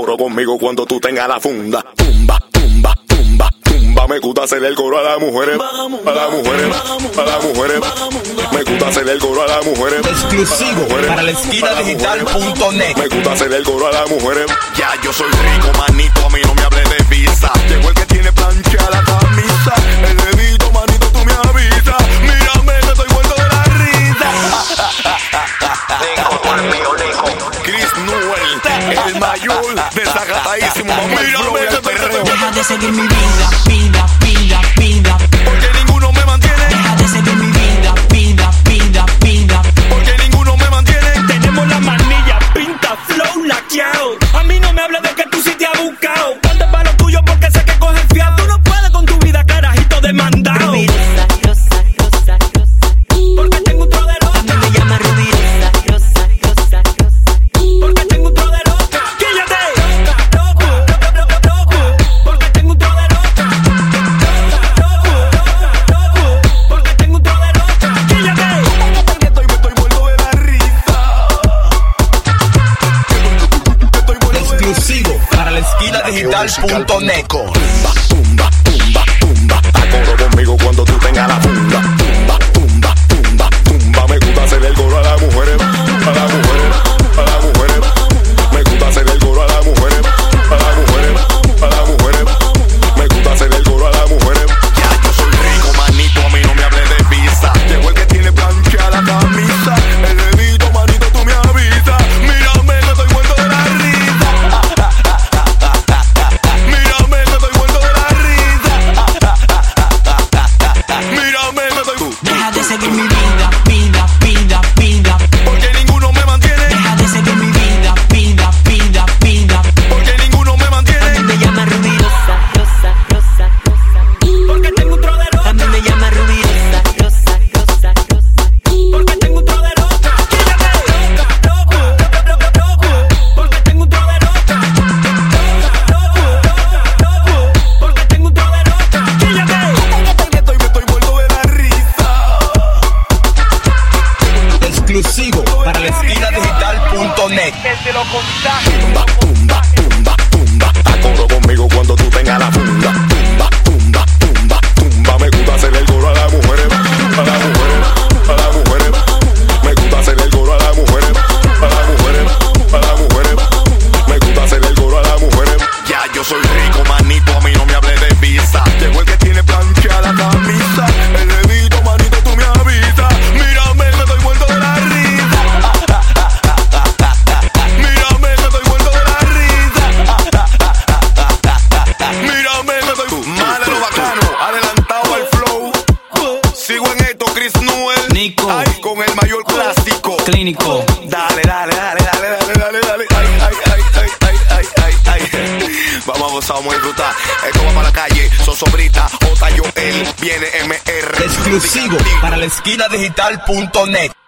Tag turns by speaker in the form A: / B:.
A: coro conmigo cuando tú tengas la funda. Tumba, tumba, tumba, tumba. Me gusta hacer el coro a las mujeres. A las mujeres. A las mujeres. Me gusta hacer el coro a las mujeres.
B: Exclusivo para la esquina digital.net.
A: Me gusta hacer el coro a las mujeres.
C: Ya yo soy rico, manito full, desacatadísimo. Mírame,
D: Deja de seguir mi vida, vida, vida.
B: digital.neco.
A: Tumba, tumba, tumba, tumba. Acordo conmigo cuando tú tengas la funda.
B: para la esquina digital.net.
A: Tumba, tumba, tumba, tumba. Acordo conmigo cuando tú tengas la
C: Sigo en esto, Chris Newell.
E: Nico.
C: Con el mayor clásico.
E: Clínico.
C: Dale, dale, dale, dale, dale, dale, dale. Ay, ay, ay, ay, ay, ay, ay, ay. Vamos a gozar, vamos a disfrutar. Esto va para la calle, Sosobrita, J. Joel, viene MR.
B: Exclusivo para la esquina digital.net.